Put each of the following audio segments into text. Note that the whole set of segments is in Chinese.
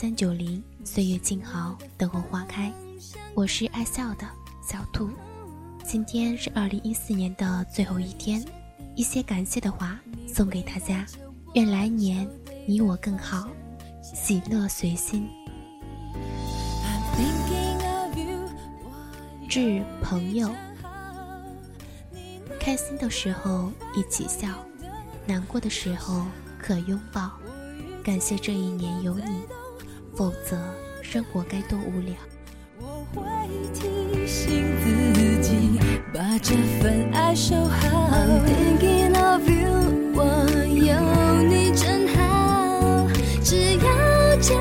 三九零，岁月静好，等候花开。我是爱笑的小兔，今天是二零一四年的最后一天，一些感谢的话送给大家，愿来年你我更好，喜乐随心。致朋友，开心的时候一起笑。难过的时候可拥抱，感谢这一年有你，否则生活该多无聊。我会提醒自己把这份爱收好。I'm thinking of you，我有你真好，只要牵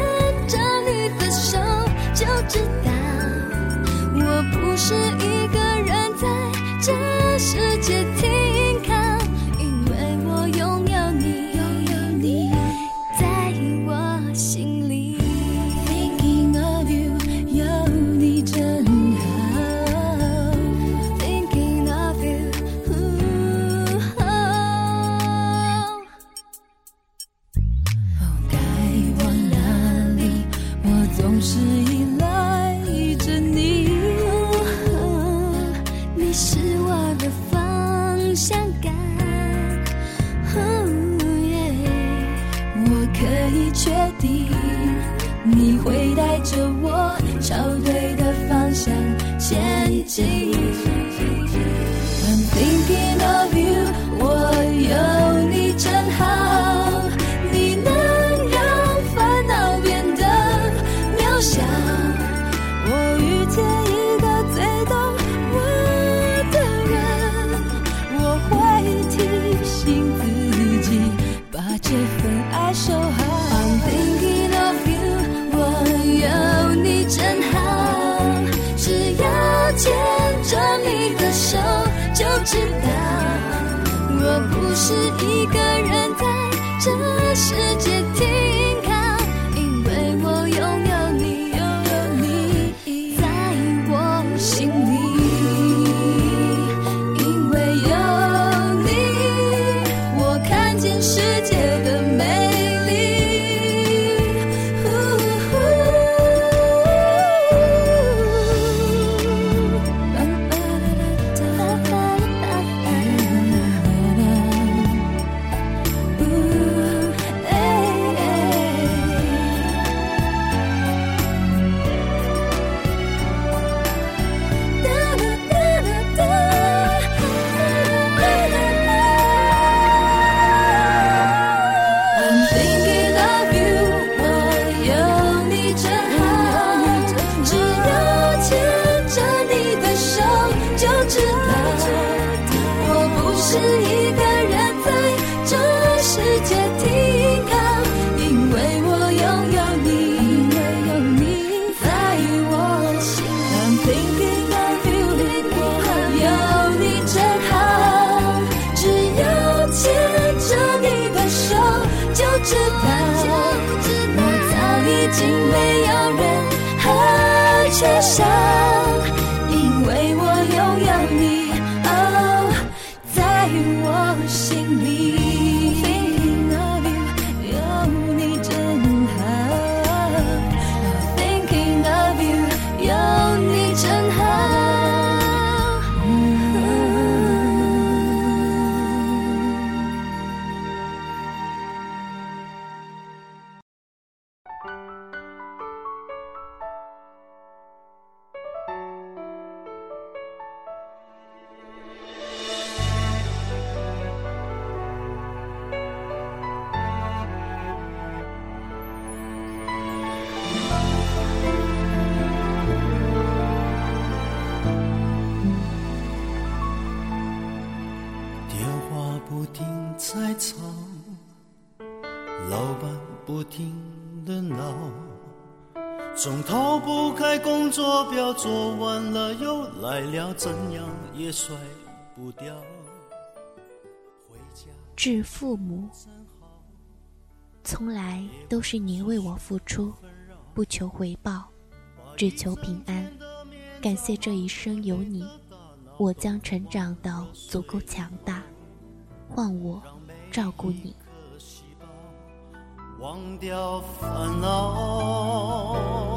表，做完了又来了，怎样也甩不掉。致父母，从来都是你为我付出，不求回报，只求平安。感谢这一生有你，我将成长到足够强大，换我照顾你。忘掉烦恼，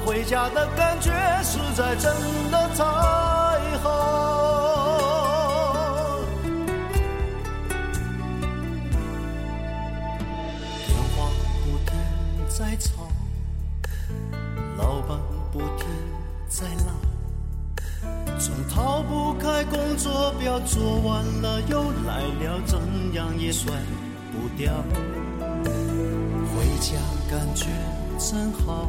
回家的感觉实在真的太好。电话不停在吵，老板不停在闹，总逃不开工作表，做完了又来了，怎样也甩不掉。回家感觉真好，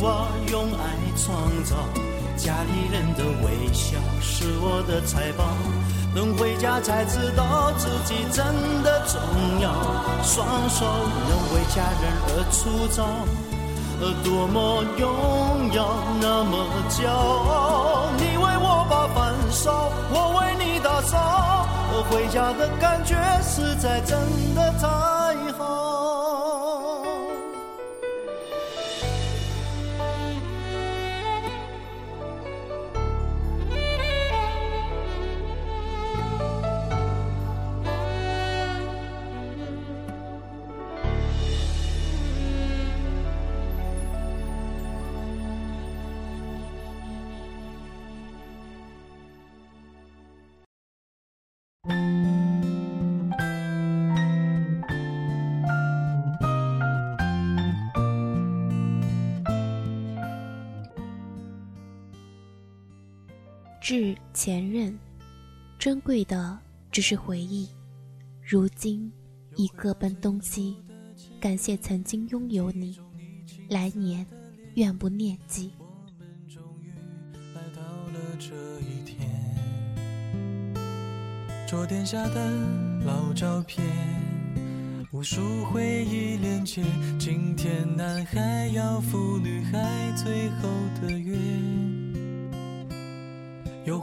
我用爱创造。家里人的微笑是我的财宝，等回家才知道自己真的重要。双手能为家人而粗糙，多么荣耀，那么骄傲。你为我把饭烧，我为你打扫，回家的感觉实在真的太致前任，珍贵的只是回忆，如今已各奔东西。感谢曾经拥有你，来年愿不念记。桌垫下的老照片，无数回忆连接。今天男孩要赴女孩最后的约。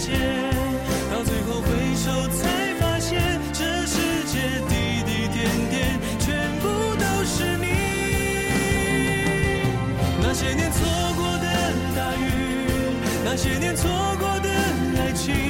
界，到最后回首才发现，这世界滴滴点点全部都是你。那些年错过的大雨，那些年错过的爱情。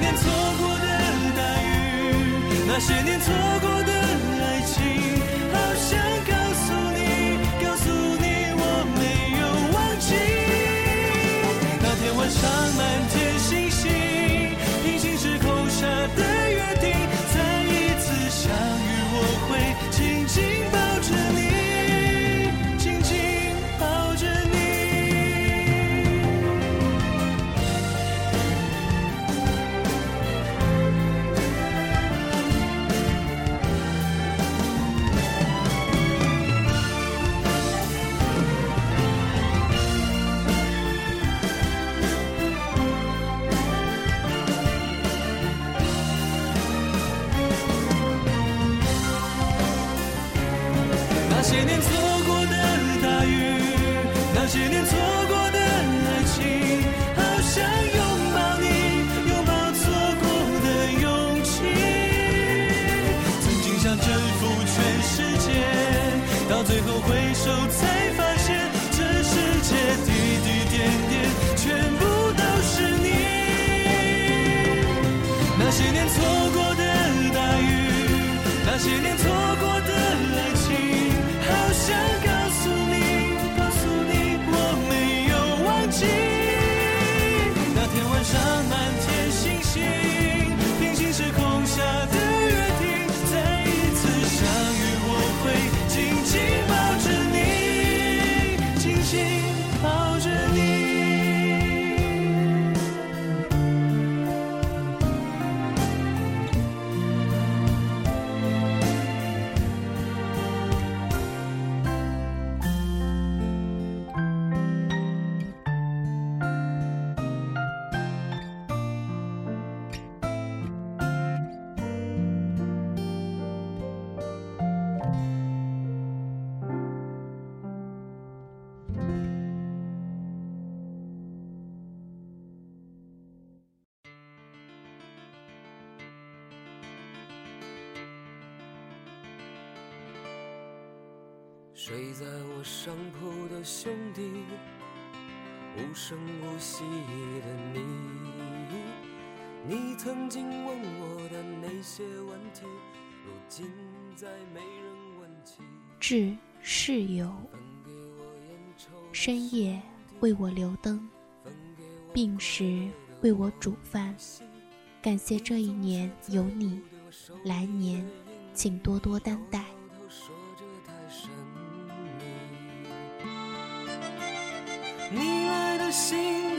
那些年错过的大雨那些年错过想征服全世界到最后回首才发现这世界滴滴点点全部都是你那些年错过的大雨那些年错睡在我上铺的兄弟无声无息的你。你曾经问我的那些问题如今再没人问起。至室友深夜为我留灯病时为我煮饭。感谢这一年有你来年请多多担待。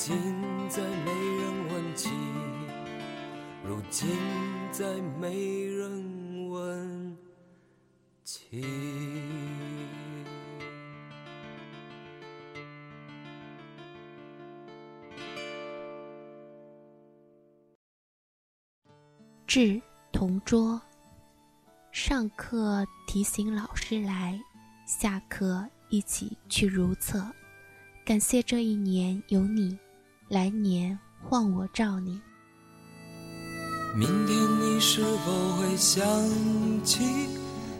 如今再没人问起，如今再没人问起。致同桌，上课提醒老师来，下课一起去如厕。感谢这一年有你，来年换我照你。明天你是否会想起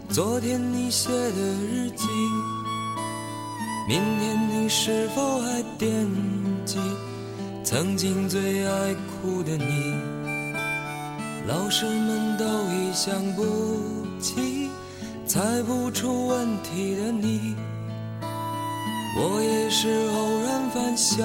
昨天你写的日记？明天你是否还惦记曾经最爱哭的你？老师们都已想不起猜不出问题的你，我也是偶然翻相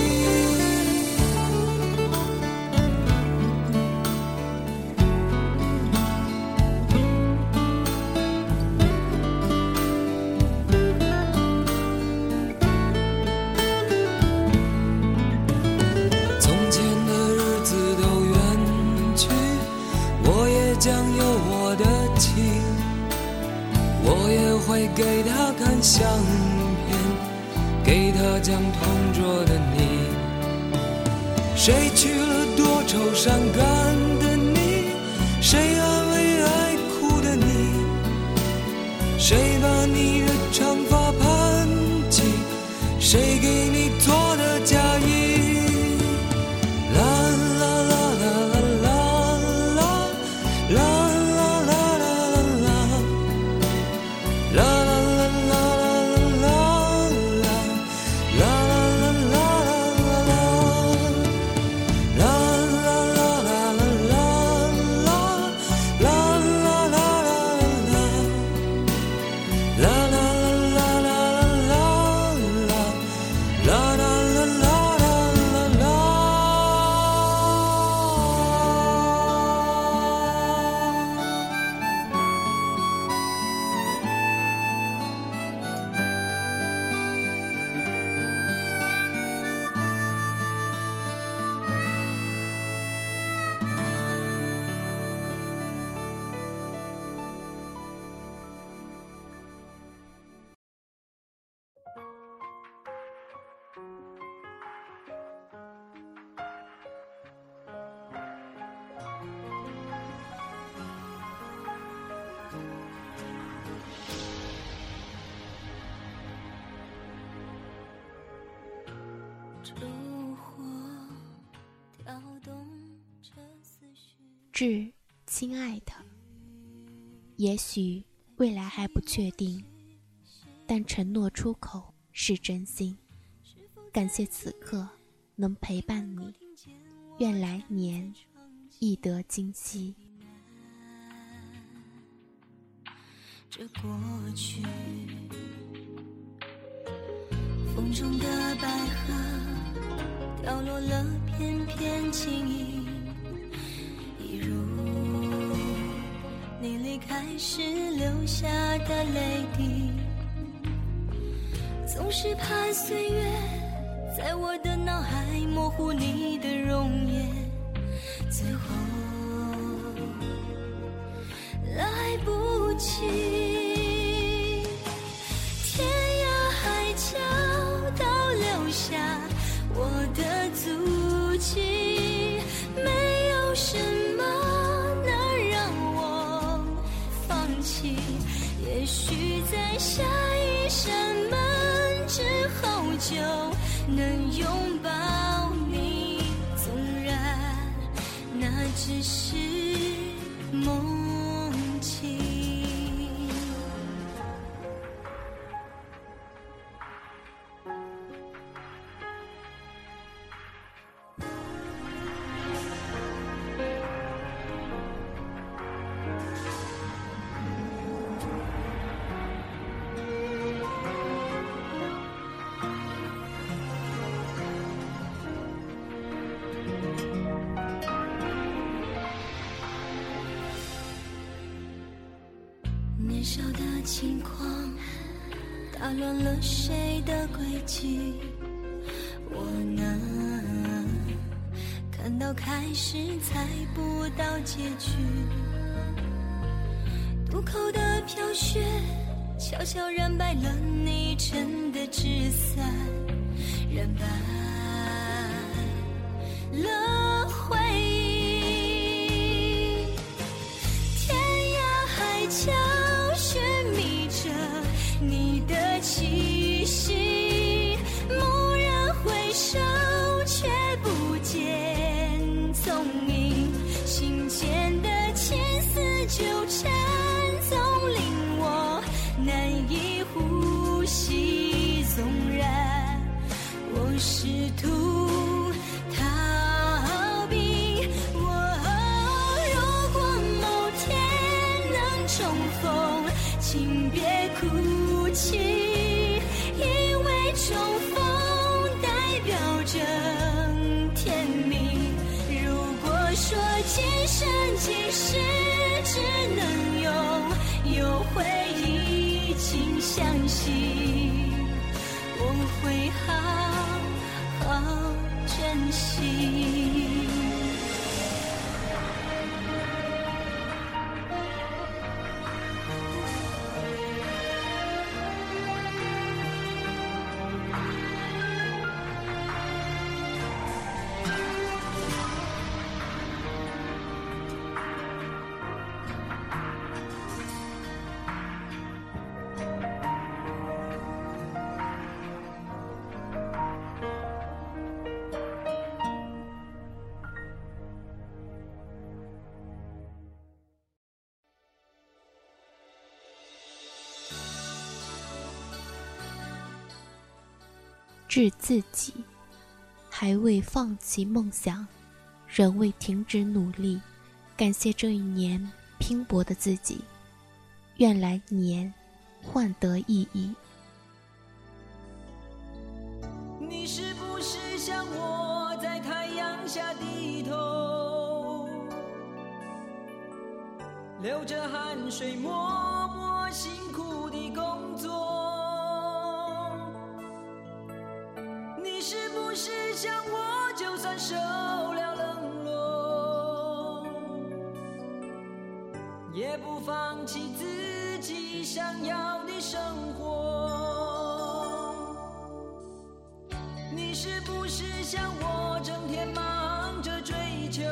给他看相片，给他讲同桌的你。谁去了多愁善感致亲爱的，也许未来还不确定，但承诺出口是真心。感谢此刻能陪伴你，愿来年亦得今夕。这过去，风中的百合掉落了片片情意，时流下的泪滴。总是怕岁月在我的脑海模糊你的容颜，最后来不及。我开始，猜不到结局。渡口的飘雪，悄悄染白了你撑的纸伞，染白试图逃避我如果某天能重逢请别哭泣因为重逢代表着甜蜜如果说今生今世只能拥有回忆请相信我会好。好珍惜。致自己，还未放弃梦想，仍未停止努力，感谢这一年拼搏的自己，愿来年换得意义。你是不是像我在太阳下低头，流着汗水默默辛苦的工想我，就算受了冷落，也不放弃自己想要的生活？你是不是像我，整天忙着追求，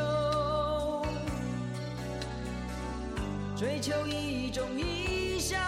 追求一种意想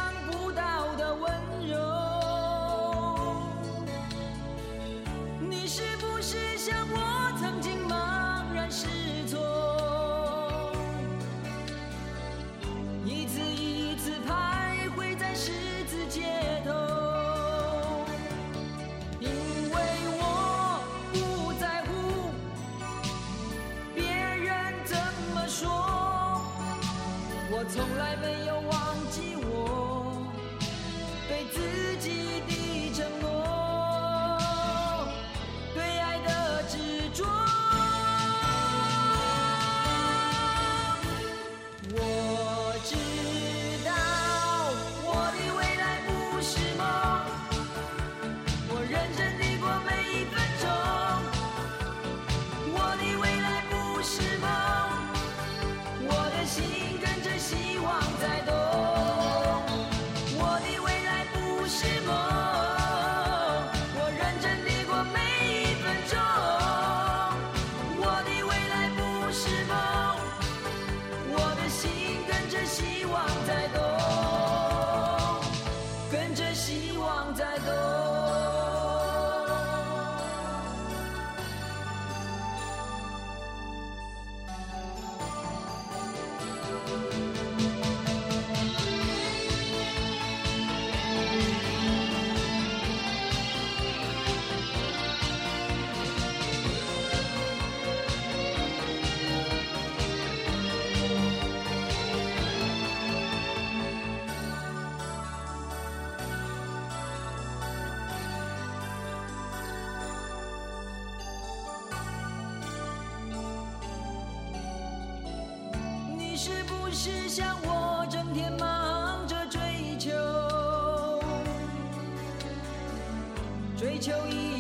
追求一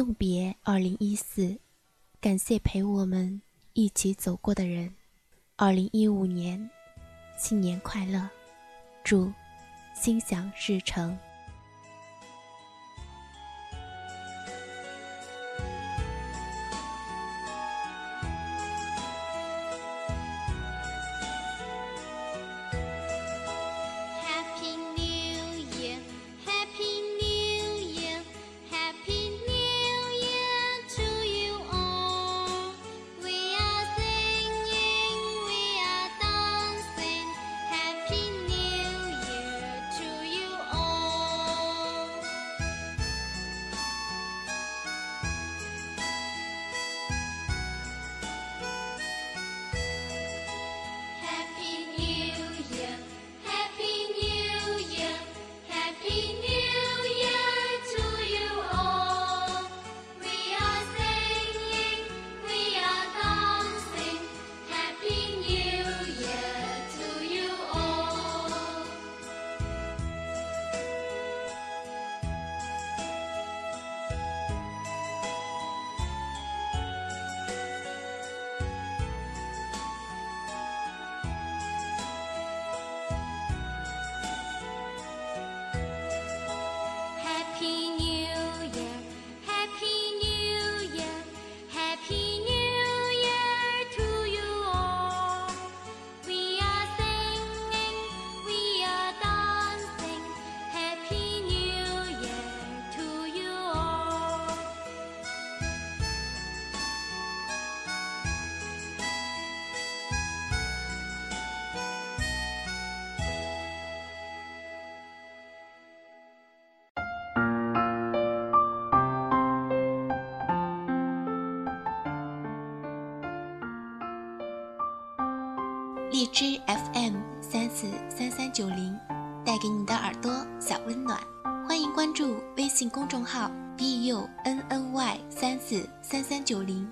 送别二零一四，感谢陪我们一起走过的人。二零一五年，新年快乐，祝心想事成。之 FM 三四三三九零，带给你的耳朵小温暖。欢迎关注微信公众号 b u n n y 三四三三九零。